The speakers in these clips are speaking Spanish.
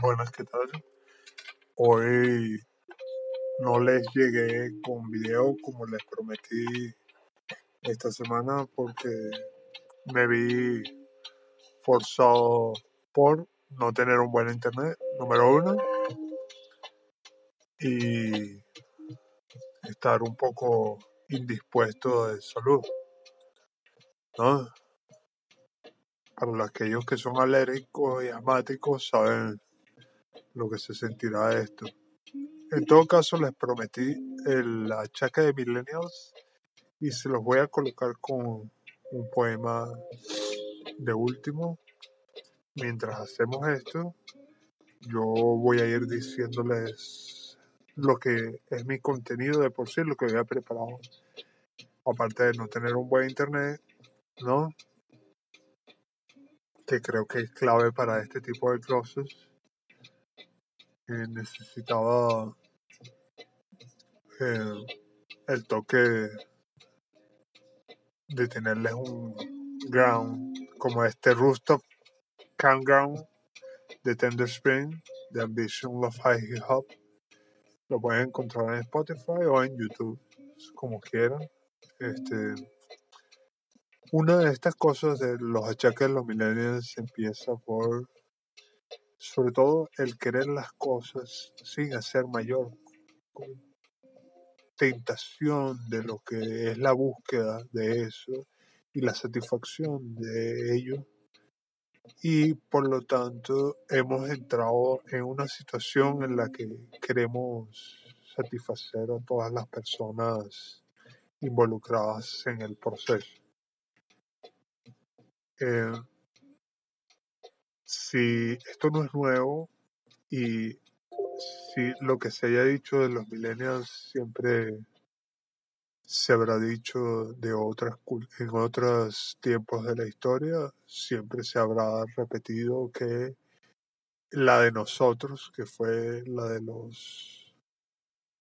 Buenas, ¿qué tal? Hoy no les llegué con video como les prometí esta semana porque me vi forzado por no tener un buen internet, número uno, y estar un poco indispuesto de salud, ¿no? Para aquellos que son alérgicos y asmáticos saben lo que se sentirá esto. En todo caso, les prometí el achaque de Millennials y se los voy a colocar con un poema de último. Mientras hacemos esto, yo voy a ir diciéndoles lo que es mi contenido de por sí, lo que había preparado. Aparte de no tener un buen internet, ¿no? Que creo que es clave para este tipo de clases. necesitaba eh, el toque de tenerles un ground como este rooftop campground de Tender Spring de Ambition Love High Hip Hop. Lo pueden encontrar en Spotify o en YouTube, como quieran. Este, una de estas cosas de los achaques de los millennials empieza por, sobre todo, el querer las cosas sin hacer mayor tentación de lo que es la búsqueda de eso y la satisfacción de ello. Y por lo tanto hemos entrado en una situación en la que queremos satisfacer a todas las personas involucradas en el proceso. Eh, si esto no es nuevo y Sí, lo que se haya dicho de los millennials siempre se habrá dicho de otras en otros tiempos de la historia, siempre se habrá repetido que la de nosotros, que fue la de los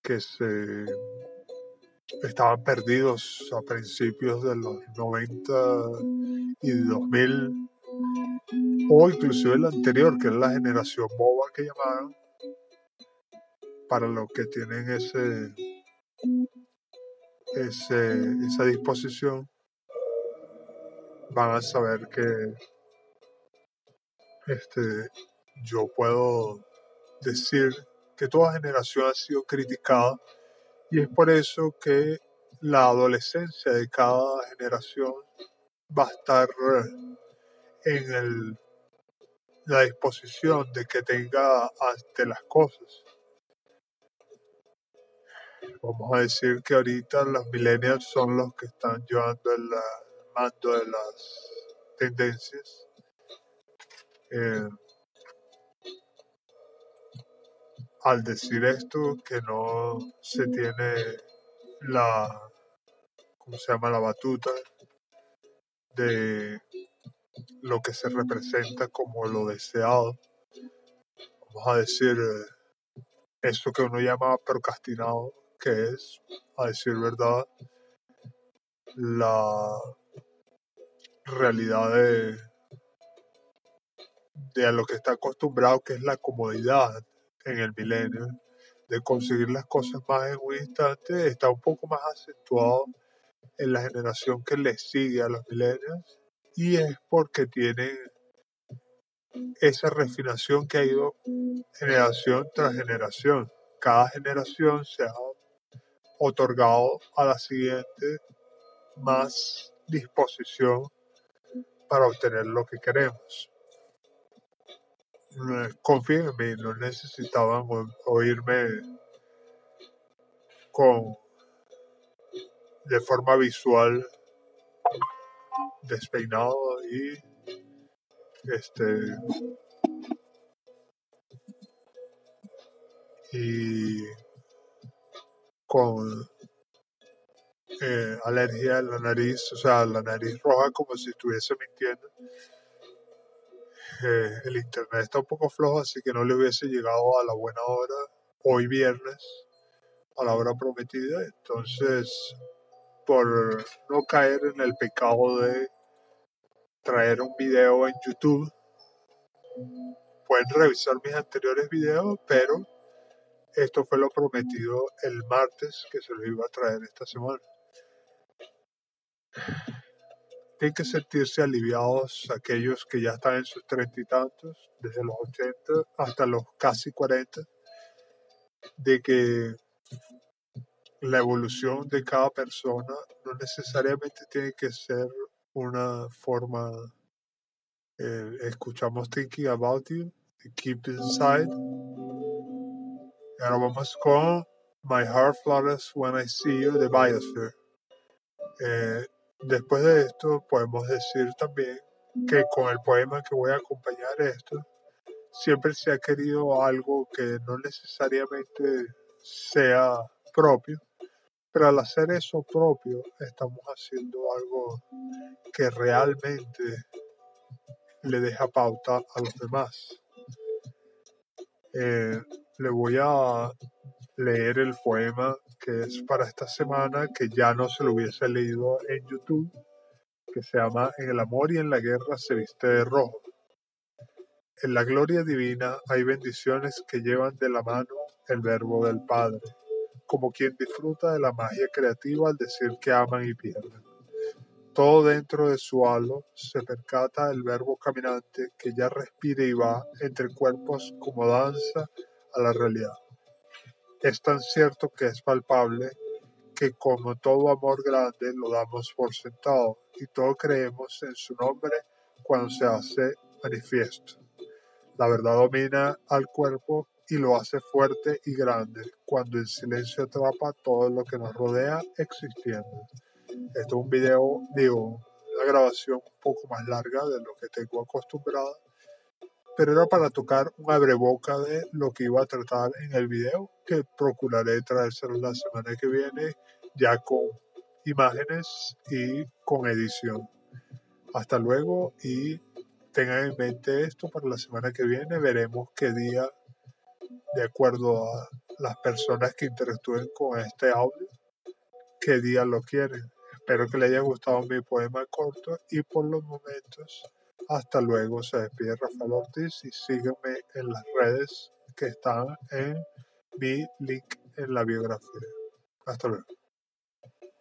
que se estaban perdidos a principios de los 90 y 2000, o inclusive la anterior, que es la generación boba que llamaban, para los que tienen ese, ese, esa disposición, van a saber que este, yo puedo decir que toda generación ha sido criticada y es por eso que la adolescencia de cada generación va a estar en el, la disposición de que tenga ante las cosas vamos a decir que ahorita los millennials son los que están llevando el, mando de las tendencias. Eh, al decir esto, que no se tiene la, ¿cómo se llama? La batuta de lo que se representa como lo deseado. Vamos a decir, eh, eso que uno llama procrastinado, que es, a decir verdad, la realidad de, de a lo que está acostumbrado, que es la comodidad en el milenio, de conseguir las cosas más en un instante, está un poco más acentuado en la generación que le sigue a los milenios y es porque tienen esa refinación que ha ido generación tras generación. Cada generación se ha otorgado a la siguiente más disposición para obtener lo que queremos. Confíen en mí, no necesitaban oírme con de forma visual despeinado y este y con eh, alergia en la nariz, o sea, la nariz roja como si estuviese mintiendo. Eh, el internet está un poco flojo, así que no le hubiese llegado a la buena hora hoy viernes, a la hora prometida. Entonces, por no caer en el pecado de traer un video en YouTube, pueden revisar mis anteriores videos, pero esto fue lo prometido el martes que se lo iba a traer esta semana. Tienen que sentirse aliviados aquellos que ya están en sus treinta y tantos, desde los ochenta hasta los casi cuarenta, de que la evolución de cada persona no necesariamente tiene que ser una forma, eh, escuchamos Thinking About You, Keep Inside. Ahora vamos con My Heart Flutters When I See You, de Biosphere. Eh, después de esto podemos decir también que con el poema que voy a acompañar esto, siempre se ha querido algo que no necesariamente sea propio, pero al hacer eso propio estamos haciendo algo que realmente le deja pauta a los demás. Eh, le voy a leer el poema que es para esta semana, que ya no se lo hubiese leído en YouTube, que se llama En el amor y en la guerra se viste de rojo. En la gloria divina hay bendiciones que llevan de la mano el verbo del Padre como quien disfruta de la magia creativa al decir que aman y pierden. Todo dentro de su halo se percata el verbo caminante que ya respira y va entre cuerpos como danza a la realidad. Es tan cierto que es palpable que como todo amor grande lo damos por sentado y todo creemos en su nombre cuando se hace manifiesto. La verdad domina al cuerpo y lo hace fuerte y grande cuando el silencio atrapa todo lo que nos rodea existiendo. Esto es un video, digo, una grabación un poco más larga de lo que tengo acostumbrada, pero era para tocar un abreboca de lo que iba a tratar en el video, que procuraré traérselo la semana que viene ya con imágenes y con edición. Hasta luego y tengan en mente esto para la semana que viene. Veremos qué día de acuerdo a las personas que interactúen con este audio, qué día lo quieren. Espero que les haya gustado mi poema corto y por los momentos, hasta luego. Se despide Rafael Ortiz y sígueme en las redes que están en mi link en la biografía. Hasta luego.